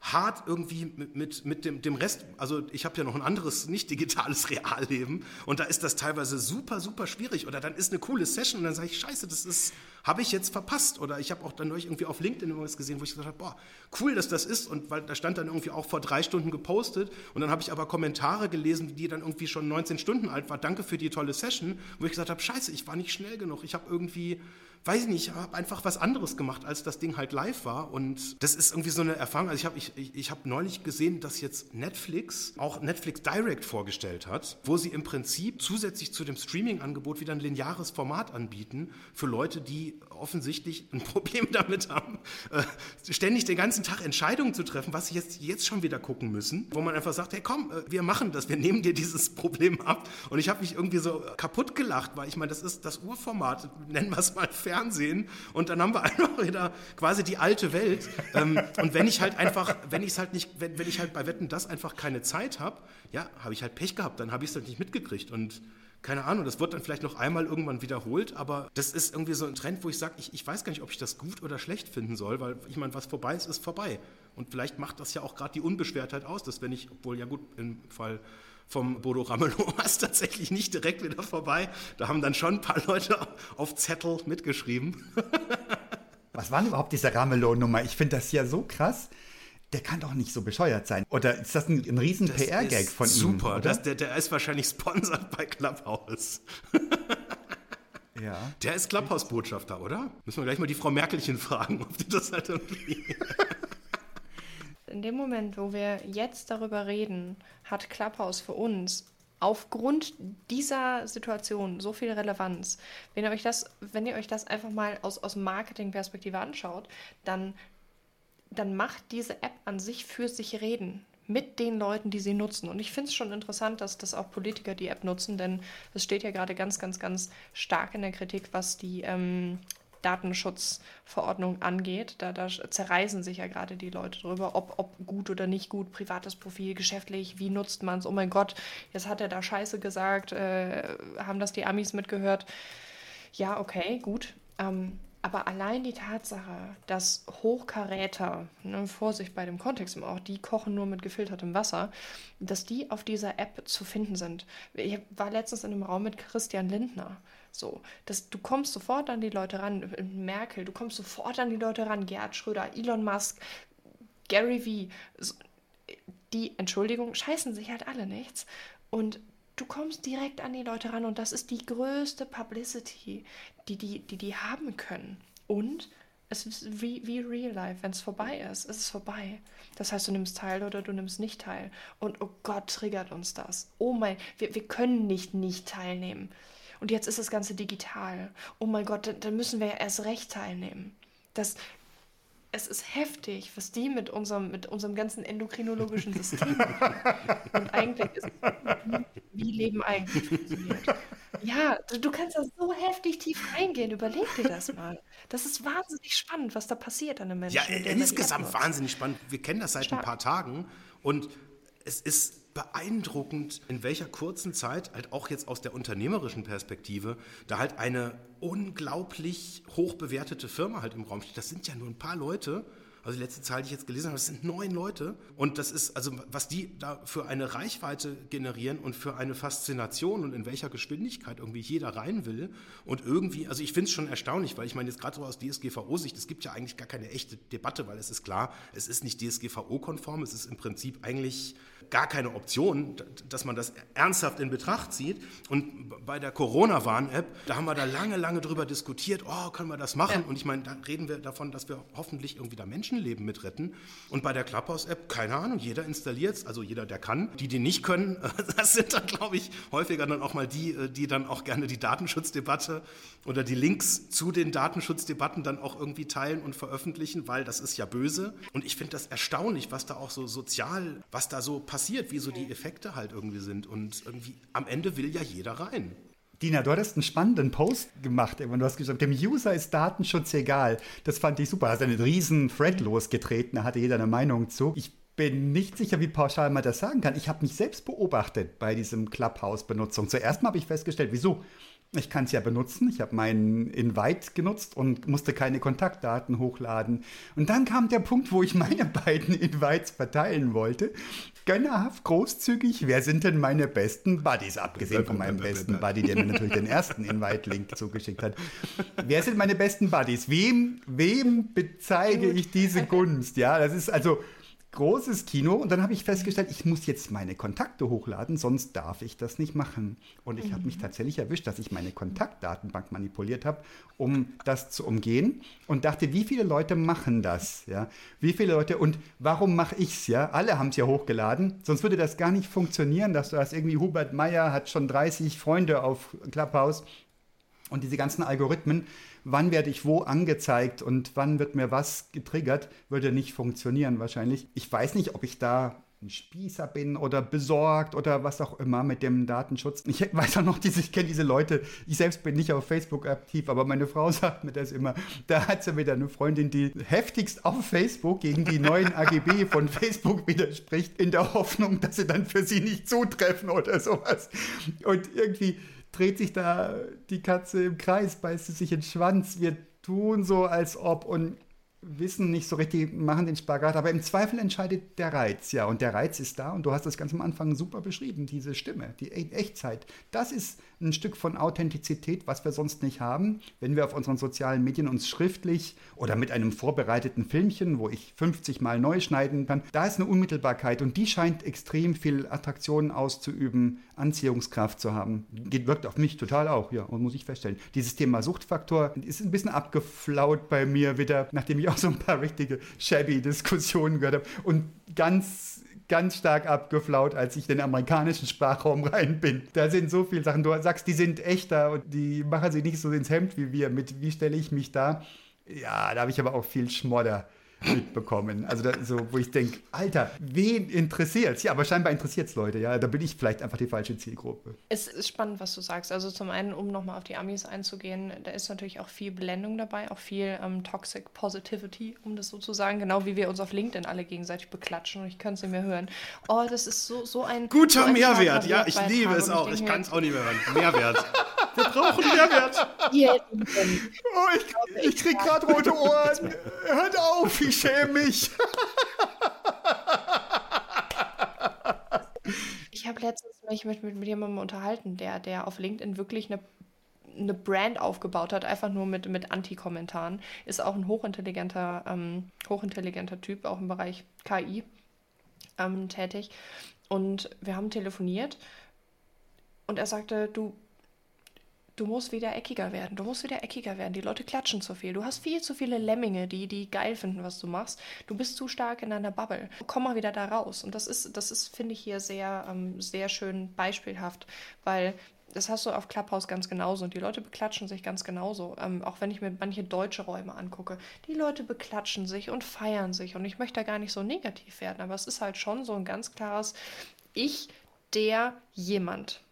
hart irgendwie mit, mit, mit dem, dem Rest, also ich habe ja noch ein anderes nicht digitales Realleben und da ist das teilweise super, super schwierig oder dann ist eine coole Session und dann sage ich, scheiße, das ist, habe ich jetzt verpasst oder ich habe auch dann neulich irgendwie auf LinkedIn irgendwas gesehen, wo ich gesagt habe, boah, cool, dass das ist und weil da stand dann irgendwie auch vor drei Stunden gepostet und dann habe ich aber Kommentare gelesen, die dann irgendwie schon 19 Stunden alt war, danke für die tolle Session, wo ich gesagt habe, scheiße, ich war nicht schnell genug, ich habe irgendwie weiß ich nicht, ich habe einfach was anderes gemacht, als das Ding halt live war. Und das ist irgendwie so eine Erfahrung. Also ich habe ich, ich, hab neulich gesehen, dass jetzt Netflix auch Netflix Direct vorgestellt hat, wo sie im Prinzip zusätzlich zu dem Streaming-Angebot wieder ein lineares Format anbieten für Leute, die offensichtlich ein Problem damit haben, äh, ständig den ganzen Tag Entscheidungen zu treffen, was sie jetzt, jetzt schon wieder gucken müssen, wo man einfach sagt, hey komm, äh, wir machen das, wir nehmen dir dieses Problem ab. Und ich habe mich irgendwie so kaputt gelacht, weil ich meine, das ist das Urformat, nennen wir es mal Fernsehen. Und dann haben wir einfach wieder quasi die alte Welt. Ähm, und wenn ich halt einfach, wenn ich es halt nicht, wenn, wenn ich halt bei Wetten das einfach keine Zeit habe, ja, habe ich halt Pech gehabt, dann habe ich es halt nicht mitgekriegt. Und keine Ahnung, das wird dann vielleicht noch einmal irgendwann wiederholt, aber das ist irgendwie so ein Trend, wo ich sage, ich, ich weiß gar nicht, ob ich das gut oder schlecht finden soll, weil ich meine, was vorbei ist, ist vorbei. Und vielleicht macht das ja auch gerade die Unbeschwertheit aus, dass wenn ich, obwohl ja gut, im Fall vom Bodo Ramelow war es tatsächlich nicht direkt wieder vorbei. Da haben dann schon ein paar Leute auf Zettel mitgeschrieben. Was war denn überhaupt diese Ramelow-Nummer? Ich finde das ja so krass der kann doch nicht so bescheuert sein. Oder ist das ein, ein riesen PR-Gag von super. ihm? Super, der, der ist wahrscheinlich sponsert bei Clubhouse. ja. Der ist Clubhouse-Botschafter, oder? Müssen wir gleich mal die Frau Merkelchen fragen, ob die das halt irgendwie... In dem Moment, wo wir jetzt darüber reden, hat Clubhouse für uns aufgrund dieser Situation so viel Relevanz. Wenn ihr euch das, wenn ihr euch das einfach mal aus, aus Marketing-Perspektive anschaut, dann dann macht diese App an sich für sich reden mit den Leuten, die sie nutzen. Und ich finde es schon interessant, dass das auch Politiker die App nutzen, denn es steht ja gerade ganz, ganz, ganz stark in der Kritik, was die ähm, Datenschutzverordnung angeht. Da, da, zerreißen sich ja gerade die Leute drüber, ob, ob gut oder nicht gut, privates Profil, geschäftlich, wie nutzt man es, oh mein Gott, jetzt hat er da Scheiße gesagt, äh, haben das die Amis mitgehört. Ja, okay, gut. Ähm, aber allein die Tatsache, dass Hochkaräter, ne, Vorsicht bei dem Kontext auch, die kochen nur mit gefiltertem Wasser, dass die auf dieser App zu finden sind. Ich war letztens in einem Raum mit Christian Lindner. So, dass du kommst sofort an die Leute ran, Merkel, du kommst sofort an die Leute ran, Gerhard Schröder, Elon Musk, Gary Vee. Die, Entschuldigung, scheißen sich halt alle nichts. Und du kommst direkt an die Leute ran und das ist die größte Publicity, die die, die, die haben können. Und es ist wie, wie Real Life, wenn es vorbei ist, ist es vorbei. Das heißt, du nimmst teil oder du nimmst nicht teil. Und oh Gott, triggert uns das. Oh mein, wir, wir können nicht nicht teilnehmen. Und jetzt ist das Ganze digital. Oh mein Gott, dann, dann müssen wir ja erst recht teilnehmen. Das, es ist heftig, was die mit unserem, mit unserem ganzen endokrinologischen System machen. Und eigentlich ist wie Leben eigentlich funktioniert. Ja, du, du, kannst da so heftig tief reingehen. Überleg dir das mal. Das ist wahnsinnig spannend, was da passiert an einem Menschen. Ja, insgesamt wahnsinnig spannend. Wir kennen das seit Stark. ein paar Tagen und es ist beeindruckend, in welcher kurzen Zeit, halt auch jetzt aus der unternehmerischen Perspektive, da halt eine unglaublich hoch bewertete Firma halt im Raum steht. Das sind ja nur ein paar Leute. Also die letzte Zahl, die ich jetzt gelesen habe, das sind neun Leute. Und das ist, also was die da für eine Reichweite generieren und für eine Faszination und in welcher Geschwindigkeit irgendwie jeder rein will. Und irgendwie, also ich finde es schon erstaunlich, weil ich meine jetzt gerade so aus DSGVO-Sicht, es gibt ja eigentlich gar keine echte Debatte, weil es ist klar, es ist nicht DSGVO-konform, es ist im Prinzip eigentlich gar keine Option, dass man das ernsthaft in Betracht zieht. Und bei der Corona-Warn-App, da haben wir da lange, lange drüber diskutiert, oh, können wir das machen? Ja. Und ich meine, da reden wir davon, dass wir hoffentlich irgendwie da Menschen Menschenleben mitretten. Und bei der Clubhouse-App, keine Ahnung, jeder installiert es, also jeder, der kann. Die, die nicht können, das sind dann, glaube ich, häufiger dann auch mal die, äh, die dann auch gerne die Datenschutzdebatte oder die Links zu den Datenschutzdebatten dann auch irgendwie teilen und veröffentlichen, weil das ist ja böse. Und ich finde das erstaunlich, was da auch so sozial, was da so passiert, wie so die Effekte halt irgendwie sind. Und irgendwie am Ende will ja jeder rein. Dina, du hattest einen spannenden Post gemacht. Du hast gesagt, dem User ist Datenschutz egal. Das fand ich super. Hast einen riesen Thread losgetreten, da hatte jeder eine Meinung zu. Ich bin nicht sicher, wie pauschal man das sagen kann. Ich habe mich selbst beobachtet bei diesem Clubhouse-Benutzung. Zuerst mal habe ich festgestellt, wieso? Ich kann es ja benutzen. Ich habe meinen Invite genutzt und musste keine Kontaktdaten hochladen. Und dann kam der Punkt, wo ich meine beiden Invites verteilen wollte. Gönnerhaft, großzügig. Wer sind denn meine besten Buddies? Abgesehen von meinem besten Buddy, der mir natürlich den ersten Invite-Link zugeschickt hat. Wer sind meine besten Buddies? Wem, wem bezeige ich diese Gunst? Ja, das ist also großes Kino und dann habe ich festgestellt, ich muss jetzt meine Kontakte hochladen, sonst darf ich das nicht machen. Und ich mhm. habe mich tatsächlich erwischt, dass ich meine Kontaktdatenbank manipuliert habe, um das zu umgehen und dachte, wie viele Leute machen das? Ja? Wie viele Leute und warum mache ich es? Ja? Alle haben es ja hochgeladen, sonst würde das gar nicht funktionieren, dass du hast irgendwie Hubert Meyer hat schon 30 Freunde auf Clubhouse und diese ganzen Algorithmen wann werde ich wo angezeigt und wann wird mir was getriggert, würde nicht funktionieren wahrscheinlich. Ich weiß nicht, ob ich da ein Spießer bin oder besorgt oder was auch immer mit dem Datenschutz. Ich weiß auch noch, diese, ich kenne diese Leute, ich selbst bin nicht auf Facebook aktiv, aber meine Frau sagt mir das immer. Da hat sie wieder eine Freundin, die heftigst auf Facebook gegen die neuen AGB von Facebook widerspricht, in der Hoffnung, dass sie dann für sie nicht zutreffen oder sowas. Und irgendwie dreht sich da die Katze im Kreis, beißt sie sich in den Schwanz. Wir tun so, als ob und wissen nicht so richtig, machen den Spagat, aber im Zweifel entscheidet der Reiz, ja, und der Reiz ist da und du hast das ganz am Anfang super beschrieben, diese Stimme, die e-, Echtzeit. Das ist ein Stück von Authentizität, was wir sonst nicht haben, wenn wir auf unseren sozialen Medien uns schriftlich oder mit einem vorbereiteten Filmchen, wo ich 50 Mal neu schneiden kann, da ist eine Unmittelbarkeit und die scheint extrem viel Attraktion auszuüben, Anziehungskraft zu haben. Geht, wirkt auf mich total auch, ja, und muss ich feststellen. Dieses Thema Suchtfaktor ist ein bisschen abgeflaut bei mir wieder, nachdem ich auch so ein paar richtige shabby Diskussionen gehört habe und ganz ganz stark abgeflaut, als ich den amerikanischen Sprachraum rein bin. Da sind so viele Sachen. Du sagst, die sind echter und die machen sie nicht so ins Hemd wie wir. Mit wie stelle ich mich da? Ja, da habe ich aber auch viel Schmodder mitbekommen. Also da, so, wo ich denke, Alter, wen interessiert's? Ja, aber scheinbar interessiert es Leute, ja. Da bin ich vielleicht einfach die falsche Zielgruppe. Es ist spannend, was du sagst. Also zum einen, um nochmal auf die Amis einzugehen, da ist natürlich auch viel Blendung dabei, auch viel ähm, Toxic Positivity, um das so zu sagen, genau wie wir uns auf LinkedIn alle gegenseitig beklatschen und ich kann es nicht mehr hören. Oh, das ist so, so ein guter so ein Mehrwert, ja, ich liebe es auch. Ich, ich kann es auch nicht mehr hören. Mehrwert. Wir brauchen Mehrwert. oh, ich, ich krieg gerade rote Ohren. Hört auf, ich schäme mich. ich habe letztens mich mit, mit, mit jemandem unterhalten, der, der auf LinkedIn wirklich eine eine Brand aufgebaut hat, einfach nur mit, mit Anti-Kommentaren. Ist auch ein hochintelligenter, ähm, hochintelligenter Typ, auch im Bereich KI ähm, tätig. Und wir haben telefoniert und er sagte, du, du musst wieder eckiger werden, du musst wieder eckiger werden. Die Leute klatschen zu viel. Du hast viel zu viele Lemminge, die, die geil finden, was du machst. Du bist zu stark in deiner Bubble. Komm mal wieder da raus. Und das ist, das ist, finde ich, hier sehr, ähm, sehr schön beispielhaft, weil das hast du auf Clubhouse ganz genauso und die Leute beklatschen sich ganz genauso. Ähm, auch wenn ich mir manche deutsche Räume angucke. Die Leute beklatschen sich und feiern sich und ich möchte da gar nicht so negativ werden, aber es ist halt schon so ein ganz klares Ich, der jemand.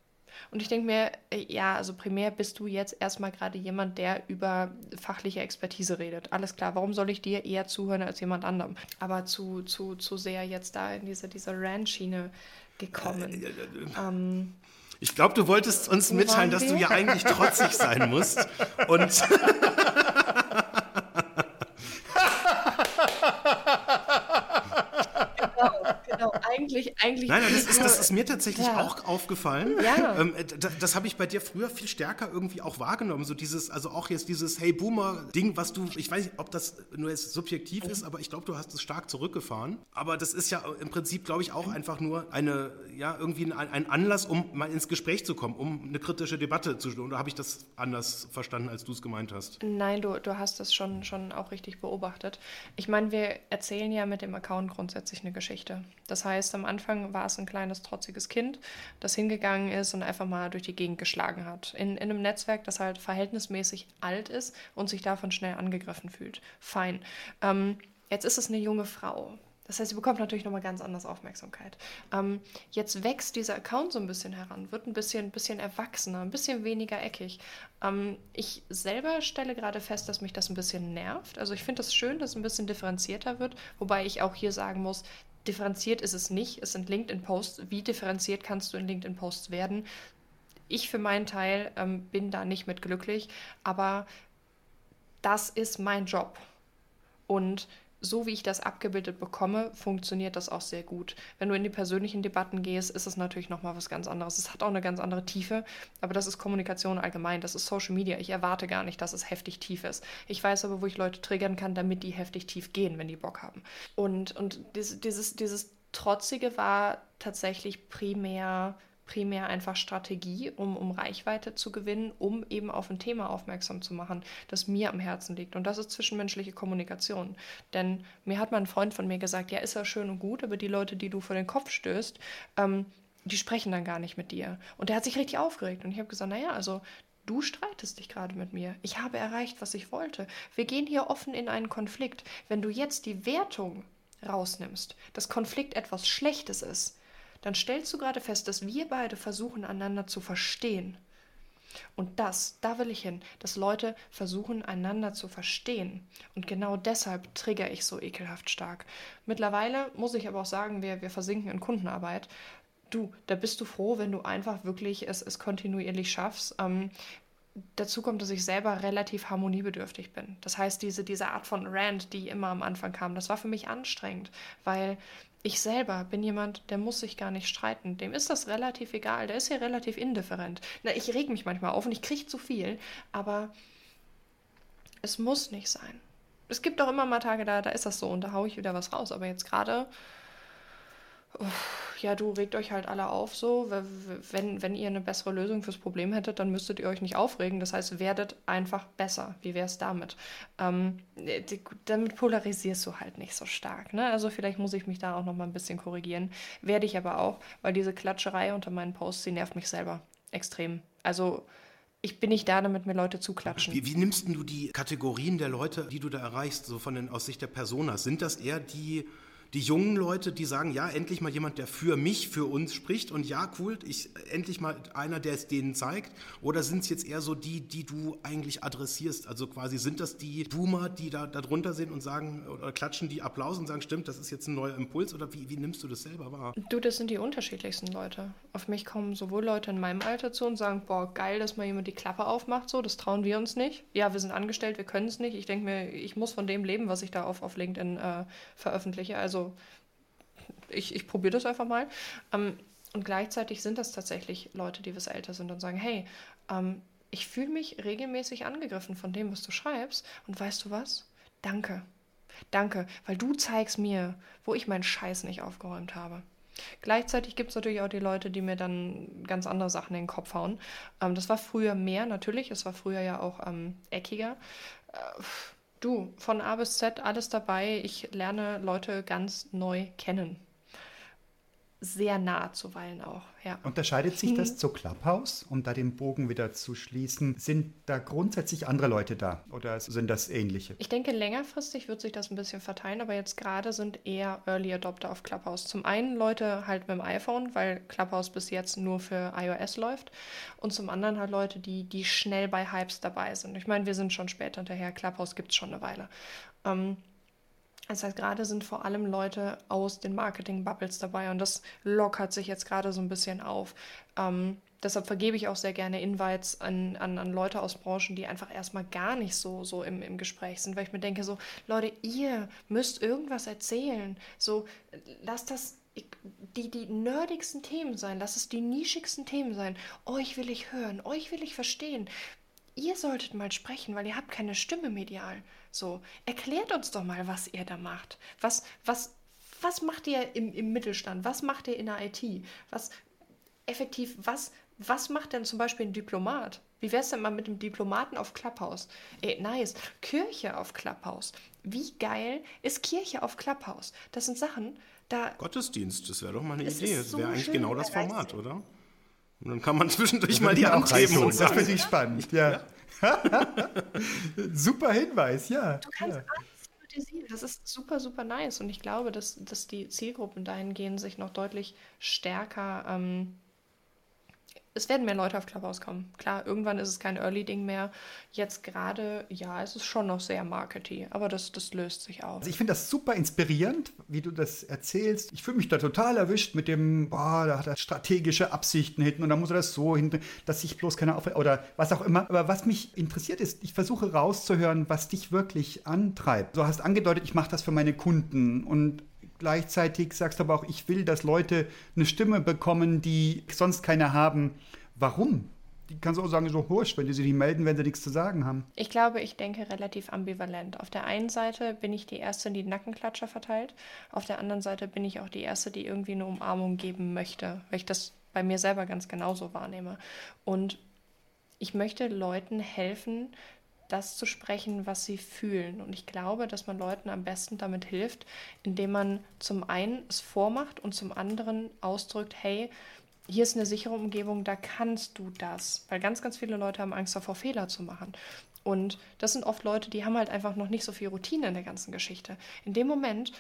Und ich denke mir, äh, ja, also primär bist du jetzt erstmal gerade jemand, der über fachliche Expertise redet. Alles klar, warum soll ich dir eher zuhören als jemand anderem? Aber zu, zu, zu sehr jetzt da in diese, diese Rand-Schiene gekommen. Äh, äh, äh, ähm, ich glaube, du wolltest uns mitteilen, dass du ja eigentlich trotzig sein musst. Und eigentlich, eigentlich. Nein, nein, das ist, das ist mir tatsächlich Ja. auch aufgefallen. Ja. Ähm, äh, das das habe ich bei dir früher viel stärker irgendwie auch wahrgenommen. So dieses, also auch jetzt dieses Hey Boomer-Ding, was du, ich weiß nicht, ob das nur jetzt subjektiv ist, aber ich glaube, du hast es stark zurückgefahren. Aber das ist ja im Prinzip, glaube ich, auch einfach nur eine, ja, irgendwie ein, ein Anlass, um mal ins Gespräch zu kommen, um eine kritische Debatte zu stellen. Oder habe ich das anders verstanden, als du es gemeint hast? Nein, du, du hast das schon, schon auch richtig beobachtet. Ich meine, wir erzählen ja mit dem Account grundsätzlich eine Geschichte. Das heißt, am Anfang war es ein kleines, trotziges Kind, das hingegangen ist und einfach mal durch die Gegend geschlagen hat. In, in einem Netzwerk, das halt verhältnismäßig alt ist und sich davon schnell angegriffen fühlt. Fein. Ähm, jetzt ist es eine junge Frau. Das heißt, sie bekommt natürlich nochmal ganz anders Aufmerksamkeit. Ähm, jetzt wächst dieser Account so ein bisschen heran, wird ein bisschen, bisschen erwachsener, ein bisschen weniger eckig. Ähm, ich selber stelle gerade fest, dass mich das ein bisschen nervt. Also ich finde es das schön, dass es ein bisschen differenzierter wird, wobei ich auch hier sagen muss, differenziert ist es nicht. Es sind LinkedIn-Posts. Wie differenziert kannst du in LinkedIn-Posts werden? Ich für meinen Teil ähm, bin da nicht mit glücklich, aber das ist mein Job. Und so wie ich das abgebildet bekomme, funktioniert das auch sehr gut. Wenn du in die persönlichen Debatten gehst, ist es natürlich nochmal was ganz anderes. Es hat auch eine ganz andere Tiefe, aber das ist Kommunikation allgemein, das ist Social Media. Ich erwarte gar nicht, dass es heftig tief ist. Ich weiß aber, wo ich Leute triggern kann, damit die heftig tief gehen, wenn die Bock haben. Und, und dieses, dieses, dieses Trotzige war tatsächlich primär primär einfach Strategie, um, um Reichweite zu gewinnen, um eben auf ein Thema aufmerksam zu machen, das mir am Herzen liegt. Und das ist zwischenmenschliche Kommunikation. Denn mir hat mal ein Freund von mir gesagt, ja, ist ja schön und gut, aber die Leute, die du vor den Kopf stößt, ähm, die sprechen dann gar nicht mit dir. Und der hat sich richtig aufgeregt. Und ich habe gesagt, naja, also Du streitest dich gerade mit mir. Ich habe erreicht, was ich wollte. Wir gehen hier offen in einen Konflikt. Wenn du jetzt die Wertung rausnimmst, dass Konflikt etwas Schlechtes ist, dann stellst du gerade fest, dass wir beide versuchen, einander zu verstehen. Und das, da will ich hin, dass Leute versuchen, einander zu verstehen. Und genau deshalb trigger ich so ekelhaft stark. Mittlerweile muss ich aber auch sagen, wir, wir versinken in Kundenarbeit. Du, da bist du froh, wenn du einfach wirklich es, es kontinuierlich schaffst. Ähm, dazu kommt, dass ich selber relativ harmoniebedürftig bin. Das heißt, diese, diese Art von Rant, die immer am Anfang kam, das war für mich anstrengend, weil ich selber bin jemand, der muss sich gar nicht streiten. Dem ist das relativ egal. Der ist hier relativ indifferent. Na, ich reg mich manchmal auf und ich kriege zu viel, aber es muss nicht sein. Es gibt auch immer mal Tage, da, da ist das so und da haue ich wieder was raus. Aber jetzt gerade, ja, du regt euch halt alle auf so. Wenn, wenn ihr eine bessere Lösung fürs Problem hättet, dann müsstet ihr euch nicht aufregen. Das heißt, werdet einfach besser. Wie wäre es damit? Ähm, die, damit polarisierst du halt nicht so stark. Ne? Also vielleicht muss ich mich da auch noch mal ein bisschen korrigieren. Werde ich aber auch, weil diese Klatscherei unter meinen Posts, die nervt mich selber extrem. Also ich bin nicht da, damit mir Leute zuklatschen. Wie, wie nimmst du die Kategorien der Leute, die du da erreichst, so von den, aus Sicht der Personas? Sind das eher die, die jungen Leute, die sagen, ja, endlich mal jemand, der für mich, für uns spricht und ja, cool, ich, endlich mal einer, der es denen zeigt? Oder sind es jetzt eher so die, die du eigentlich adressierst? Also quasi sind das die Boomer, die da, da drunter sind und sagen, oder klatschen die Applaus und sagen, stimmt, das ist jetzt ein neuer Impuls? Oder wie, wie nimmst du das selber wahr? Du, das sind die unterschiedlichsten Leute. Auf mich kommen sowohl Leute in meinem Alter zu und sagen, boah, geil, dass mal jemand die Klappe aufmacht, so, das trauen wir uns nicht. Ja, wir sind angestellt, wir können es nicht. Ich denke mir, ich muss von dem leben, was ich da auf, auf LinkedIn äh, veröffentliche. Also ich, ich probiere das einfach mal. Ähm, und gleichzeitig sind das tatsächlich Leute, die was älter sind und sagen, hey, ähm, ich fühle mich regelmäßig angegriffen von dem, was du schreibst. Und weißt du was? Danke. Danke, weil du zeigst mir, wo ich meinen Scheiß nicht aufgeräumt habe. Gleichzeitig gibt es natürlich auch die Leute, die mir dann ganz andere Sachen in den Kopf hauen. Ähm, das war früher mehr, natürlich. Es war früher ja auch ähm, eckiger. Äh, du, von A bis Z alles dabei. Ich lerne Leute ganz neu kennen. Sehr nah zuweilen auch, ja. Unterscheidet sich das zu Clubhouse, um da den Bogen wieder zu schließen? Sind da grundsätzlich andere Leute da oder sind das ähnliche? Ich denke, längerfristig wird sich das ein bisschen verteilen, aber jetzt gerade sind eher Early Adopter auf Clubhouse. Zum einen Leute halt mit dem iPhone, weil Clubhouse bis jetzt nur für iOS läuft. Und zum anderen halt Leute, die, die schnell bei Hypes dabei sind. Ich meine, wir sind schon später hinterher. Clubhouse gibt es schon eine Weile. Ähm, das heißt, gerade sind vor allem Leute aus den Marketing-Bubbles dabei und das lockert sich jetzt gerade so ein bisschen auf. Ähm, deshalb vergebe ich auch sehr gerne Invites an, an, an Leute aus Branchen, die einfach erstmal gar nicht so, so im, im Gespräch sind, weil ich mir denke, so, Leute, ihr müsst irgendwas erzählen. So, lasst das. Die, die nerdigsten Themen sein, lass es die nischigsten Themen sein. Euch will ich hören, euch will ich verstehen. Ihr solltet mal sprechen, weil ihr habt keine Stimme medial. So, erklärt uns doch mal, was ihr da macht. Was, was, was macht ihr im, im Mittelstand? Was macht ihr in der IT? Was, effektiv, was, was macht denn zum Beispiel ein Diplomat? Wie wär's denn mal mit dem Diplomaten auf Clubhouse? Ey, nice. Kirche auf Clubhouse. Wie geil ist Kirche auf Clubhouse? Das sind Sachen, da. Gottesdienst, das wäre doch mal eine Es Idee. ist Das so wäre eigentlich genau das. Format, oder? Und dann kann man zwischendurch mal die Auch Hand heben reinholen. und Das sagen, finde ich spannend, ja. Super Hinweis, ja. Du kannst ja. alles thematisieren. Das ist super, super nice. Und ich glaube, dass, dass die Zielgruppen dahingehend sich noch deutlich stärker. Ähm, es werden mehr Leute auf Clubhouse kommen. Klar, irgendwann ist es kein Early-Ding mehr. Jetzt gerade, ja, es ist schon noch sehr markety, aber das, das löst sich auf. Also ich finde das super inspirierend, wie du das erzählst. Ich fühle mich da total erwischt mit dem, boah, da hat er strategische Absichten hinten und dann muss er das so hinten, dass ich bloß keine Auf oder was auch immer. Aber was mich interessiert ist, ich versuche rauszuhören, was dich wirklich antreibt. Du hast angedeutet, ich mache das für meine Kunden und gleichzeitig sagst du aber auch, ich will, dass Leute eine Stimme bekommen, die sonst keine haben. Warum? Die kannst du auch sagen, so hurscht, wenn die sich nicht melden, wenn sie nichts zu sagen haben. Ich glaube, ich denke relativ ambivalent. Auf der einen Seite bin ich die Erste, die Nackenklatscher verteilt. Auf der anderen Seite bin ich auch die Erste, die irgendwie eine Umarmung geben möchte, weil ich das bei mir selber ganz genauso wahrnehme. Und ich möchte Leuten helfen, das zu sprechen, was sie fühlen. Und ich glaube, dass man Leuten am besten damit hilft, indem man zum einen es vormacht und zum anderen ausdrückt, hey, hier ist eine sichere Umgebung, da kannst du das. Weil ganz, ganz viele Leute haben Angst davor, Fehler zu machen. Und das sind oft Leute, die haben halt einfach noch nicht so viel Routine in der ganzen Geschichte. In dem Moment,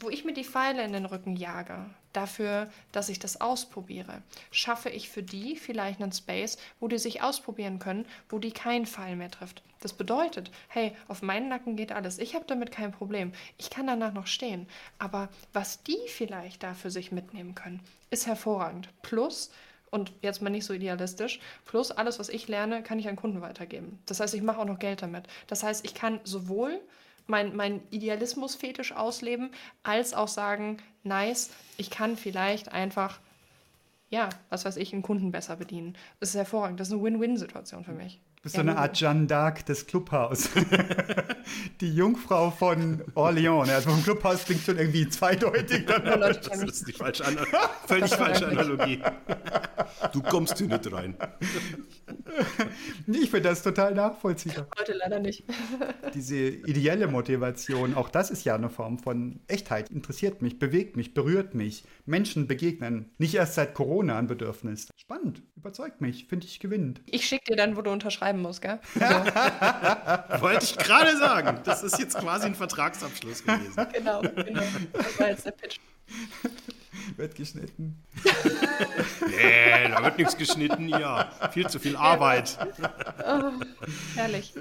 wo ich mir die Pfeile in den Rücken jage, dafür, dass ich das ausprobiere, schaffe ich für die vielleicht einen Space, wo die sich ausprobieren können, wo die keinen Pfeil mehr trifft. Das bedeutet, hey, auf meinen Nacken geht alles. Ich habe damit kein Problem. Ich kann danach noch stehen. Aber was die vielleicht da für sich mitnehmen können, ist hervorragend. Plus, und jetzt mal nicht so idealistisch, plus alles, was ich lerne, kann ich an Kunden weitergeben. Das heißt, ich mache auch noch Geld damit. Das heißt, ich kann sowohl mein, mein Idealismus-Fetisch ausleben, als auch sagen, nice, ich kann vielleicht einfach, ja, was weiß ich, einen Kunden besser bedienen. Das ist hervorragend. Das ist eine Win-Win-Situation für mich. Du bist so eine Art Jeanne d'Arc des Clubhaus. die Jungfrau von Orléans. Also vom Clubhaus klingt schon irgendwie zweideutig. Dann Das ist die falsche Ana völlig falsche Analogie. Du kommst hier nicht rein. Ich finde das total nachvollziehbar. Heute leider nicht. Diese ideelle Motivation, auch das ist ja eine Form von Echtheit. Interessiert mich, bewegt mich, berührt mich. Menschen begegnen. Nicht erst seit Corona ein Bedürfnis. Spannend, überzeugt mich, finde ich gewinnend. Ich schicke dir dann, wo du unterschreiben musst, gell? Also, Wollte ich gerade sagen. Das ist jetzt quasi ein Vertragsabschluss gewesen. genau, genau. Das war jetzt der Pitch. Wird geschnitten. Nee, da wird nichts geschnitten, ja. Viel zu viel Arbeit. Herrlich.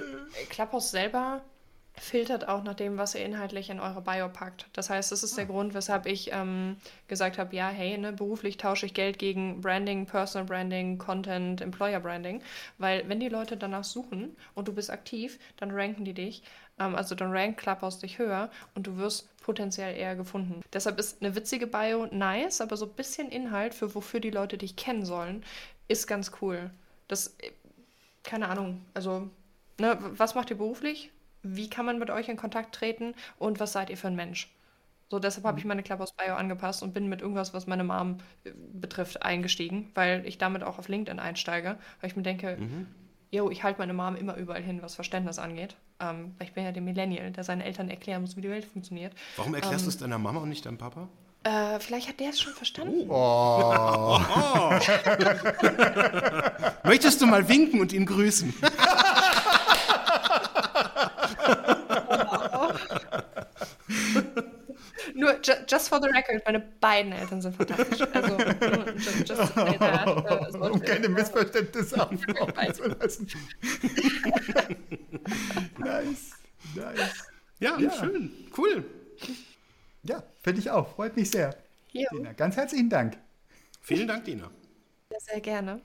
Clubhouse selber filtert auch nach dem, was ihr inhaltlich in eure Bio packt. Das heißt, das ist der Grund, weshalb ich ähm, gesagt habe, ja, hey, ne, beruflich tausche ich Geld gegen Branding, Personal Branding, Content, Employer Branding, weil wenn die Leute danach suchen und du bist aktiv, dann ranken die dich, ähm, also dann rankt Clubhouse dich höher und du wirst potenziell eher gefunden. Deshalb ist eine witzige Bio nice, aber so ein bisschen Inhalt für wofür die Leute dich kennen sollen, ist ganz cool. Das, äh, keine Ahnung, also Ne, was macht ihr beruflich? Wie kann man mit euch in Kontakt treten? Und was seid ihr für ein Mensch? So, deshalb habe ich meine Clubhouse Bio angepasst und bin mit irgendwas, was meine Mom äh, betrifft, eingestiegen, weil ich damit auch auf LinkedIn einsteige. Weil ich mir denke, yo, ich halte meine Mom immer überall hin, was Verständnis angeht. Ähm, weil ich bin ja der Millennial, der seinen Eltern erklären muss, wie die Welt funktioniert. Warum erklärst du es deiner Mama und nicht deinem Papa? Äh, vielleicht hat der es schon verstanden. Möchtest du mal winken und ihn grüßen? Nur, ju just for the record, meine beiden Eltern sind fantastisch. Also, just, just to say that. Äh, sollte- Um keine Missverständnisse auflaufen zu lassen. nice, nice. Ja, Ja. schön. Cool. Ja, finde ich auch. Freut mich sehr. Dina, ganz herzlichen Dank. Vielen Dank, Dina. Sehr, sehr gerne.